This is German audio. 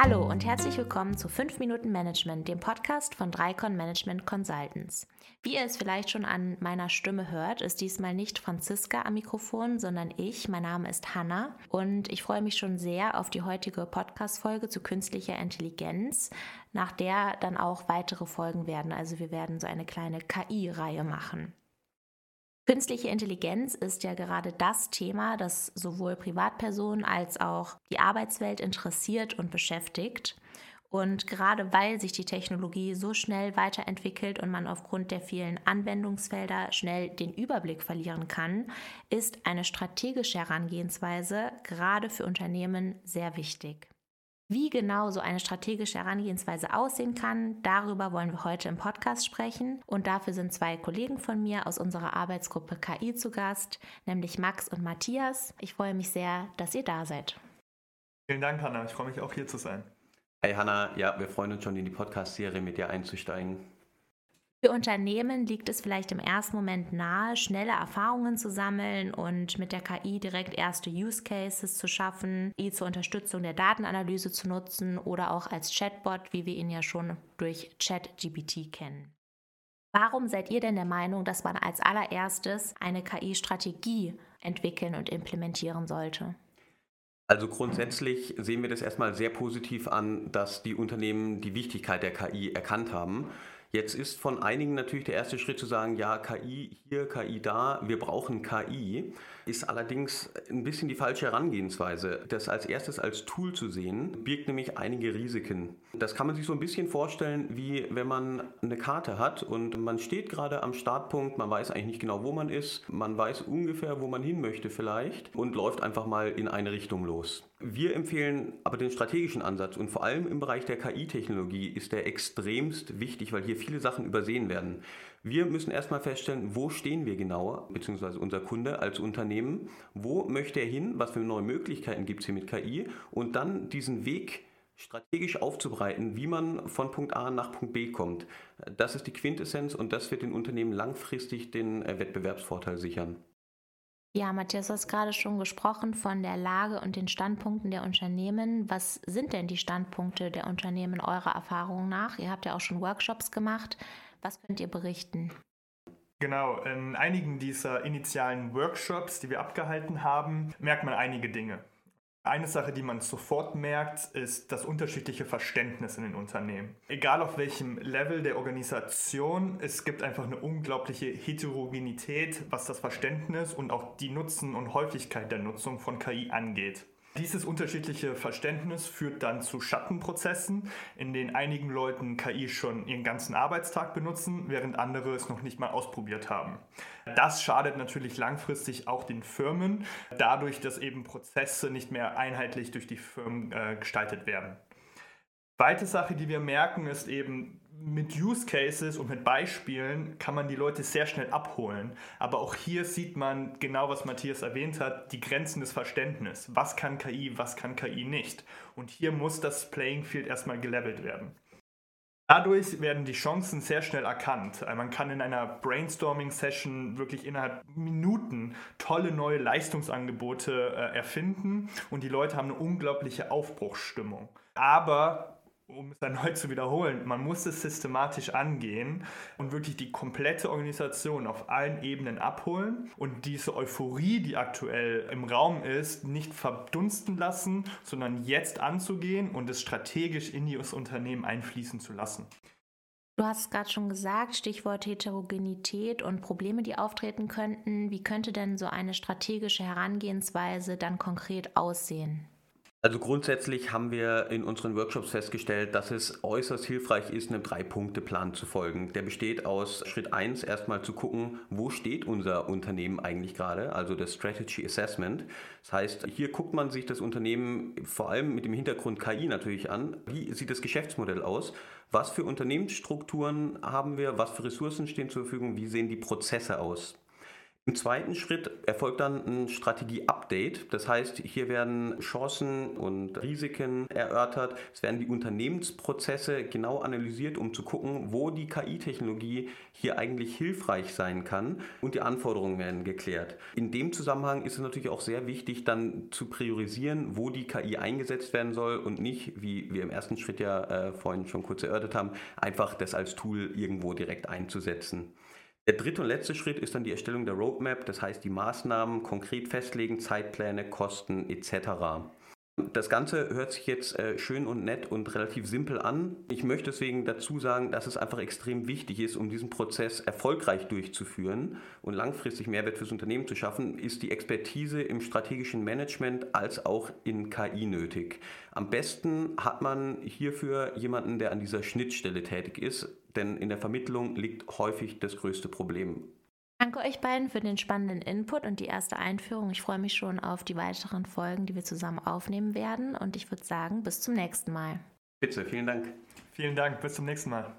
Hallo und herzlich willkommen zu 5 Minuten Management, dem Podcast von Dreikon Management Consultants. Wie ihr es vielleicht schon an meiner Stimme hört, ist diesmal nicht Franziska am Mikrofon, sondern ich. Mein Name ist Hanna und ich freue mich schon sehr auf die heutige Podcast-Folge zu künstlicher Intelligenz, nach der dann auch weitere Folgen werden. Also wir werden so eine kleine KI-Reihe machen. Künstliche Intelligenz ist ja gerade das Thema, das sowohl Privatpersonen als auch die Arbeitswelt interessiert und beschäftigt. Und gerade weil sich die Technologie so schnell weiterentwickelt und man aufgrund der vielen Anwendungsfelder schnell den Überblick verlieren kann, ist eine strategische Herangehensweise gerade für Unternehmen sehr wichtig. Wie genau so eine strategische Herangehensweise aussehen kann, darüber wollen wir heute im Podcast sprechen. Und dafür sind zwei Kollegen von mir aus unserer Arbeitsgruppe KI zu Gast, nämlich Max und Matthias. Ich freue mich sehr, dass ihr da seid. Vielen Dank, Hanna. Ich freue mich auch hier zu sein. Hey Hanna, ja, wir freuen uns schon in die Podcast-Serie mit dir einzusteigen. Für Unternehmen liegt es vielleicht im ersten Moment nahe, schnelle Erfahrungen zu sammeln und mit der KI direkt erste Use Cases zu schaffen, die zur Unterstützung der Datenanalyse zu nutzen oder auch als Chatbot, wie wir ihn ja schon durch ChatGPT kennen. Warum seid ihr denn der Meinung, dass man als allererstes eine KI-Strategie entwickeln und implementieren sollte? Also grundsätzlich sehen wir das erstmal sehr positiv an, dass die Unternehmen die Wichtigkeit der KI erkannt haben Jetzt ist von einigen natürlich der erste Schritt zu sagen, ja, KI hier, KI da, wir brauchen KI, ist allerdings ein bisschen die falsche Herangehensweise. Das als erstes als Tool zu sehen, birgt nämlich einige Risiken. Das kann man sich so ein bisschen vorstellen, wie wenn man eine Karte hat und man steht gerade am Startpunkt, man weiß eigentlich nicht genau, wo man ist, man weiß ungefähr, wo man hin möchte vielleicht und läuft einfach mal in eine Richtung los. Wir empfehlen aber den strategischen Ansatz und vor allem im Bereich der KI-Technologie ist der extremst wichtig, weil hier viele Sachen übersehen werden. Wir müssen erstmal feststellen, wo stehen wir genauer, beziehungsweise unser Kunde als Unternehmen, wo möchte er hin, was für neue Möglichkeiten gibt es hier mit KI und dann diesen Weg strategisch aufzubreiten, wie man von Punkt A nach Punkt B kommt. Das ist die Quintessenz und das wird den Unternehmen langfristig den äh, Wettbewerbsvorteil sichern. Ja, Matthias, du hast gerade schon gesprochen von der Lage und den Standpunkten der Unternehmen. Was sind denn die Standpunkte der Unternehmen eurer Erfahrung nach? Ihr habt ja auch schon Workshops gemacht. Was könnt ihr berichten? Genau, in einigen dieser initialen Workshops, die wir abgehalten haben, merkt man einige Dinge. Eine Sache, die man sofort merkt, ist das unterschiedliche Verständnis in den Unternehmen. Egal auf welchem Level der Organisation, es gibt einfach eine unglaubliche Heterogenität, was das Verständnis und auch die Nutzen und Häufigkeit der Nutzung von KI angeht. Dieses unterschiedliche Verständnis führt dann zu Schattenprozessen, in denen einigen Leuten KI schon ihren ganzen Arbeitstag benutzen, während andere es noch nicht mal ausprobiert haben. Das schadet natürlich langfristig auch den Firmen, dadurch, dass eben Prozesse nicht mehr einheitlich durch die Firmen äh, gestaltet werden. Zweite Sache, die wir merken, ist eben, mit Use Cases und mit Beispielen kann man die Leute sehr schnell abholen. Aber auch hier sieht man genau, was Matthias erwähnt hat, die Grenzen des Verständnisses. Was kann KI, was kann KI nicht? Und hier muss das Playing Field erstmal gelevelt werden. Dadurch werden die Chancen sehr schnell erkannt. Man kann in einer Brainstorming-Session wirklich innerhalb Minuten tolle neue Leistungsangebote äh, erfinden und die Leute haben eine unglaubliche Aufbruchsstimmung. Aber um es erneut zu wiederholen, man muss es systematisch angehen und wirklich die komplette Organisation auf allen Ebenen abholen und diese Euphorie, die aktuell im Raum ist, nicht verdunsten lassen, sondern jetzt anzugehen und es strategisch in das Unternehmen einfließen zu lassen. Du hast es gerade schon gesagt, Stichwort Heterogenität und Probleme, die auftreten könnten. Wie könnte denn so eine strategische Herangehensweise dann konkret aussehen? Also grundsätzlich haben wir in unseren Workshops festgestellt, dass es äußerst hilfreich ist, einem Drei-Punkte-Plan zu folgen. Der besteht aus Schritt 1 erstmal zu gucken, wo steht unser Unternehmen eigentlich gerade, also das Strategy Assessment. Das heißt, hier guckt man sich das Unternehmen vor allem mit dem Hintergrund KI natürlich an. Wie sieht das Geschäftsmodell aus? Was für Unternehmensstrukturen haben wir? Was für Ressourcen stehen zur Verfügung? Wie sehen die Prozesse aus? Im zweiten Schritt erfolgt dann ein Strategie-Update. Das heißt, hier werden Chancen und Risiken erörtert. Es werden die Unternehmensprozesse genau analysiert, um zu gucken, wo die KI-Technologie hier eigentlich hilfreich sein kann und die Anforderungen werden geklärt. In dem Zusammenhang ist es natürlich auch sehr wichtig, dann zu priorisieren, wo die KI eingesetzt werden soll und nicht, wie wir im ersten Schritt ja äh, vorhin schon kurz erörtert haben, einfach das als Tool irgendwo direkt einzusetzen. Der dritte und letzte Schritt ist dann die Erstellung der Roadmap, das heißt die Maßnahmen konkret festlegen, Zeitpläne, Kosten etc. Das Ganze hört sich jetzt äh, schön und nett und relativ simpel an. Ich möchte deswegen dazu sagen, dass es einfach extrem wichtig ist, um diesen Prozess erfolgreich durchzuführen und langfristig Mehrwert fürs Unternehmen zu schaffen, ist die Expertise im strategischen Management als auch in KI nötig. Am besten hat man hierfür jemanden, der an dieser Schnittstelle tätig ist, denn in der Vermittlung liegt häufig das größte Problem. Danke euch beiden für den spannenden Input und die erste Einführung. Ich freue mich schon auf die weiteren Folgen, die wir zusammen aufnehmen werden. Und ich würde sagen, bis zum nächsten Mal. Bitte, vielen Dank. Vielen Dank, bis zum nächsten Mal.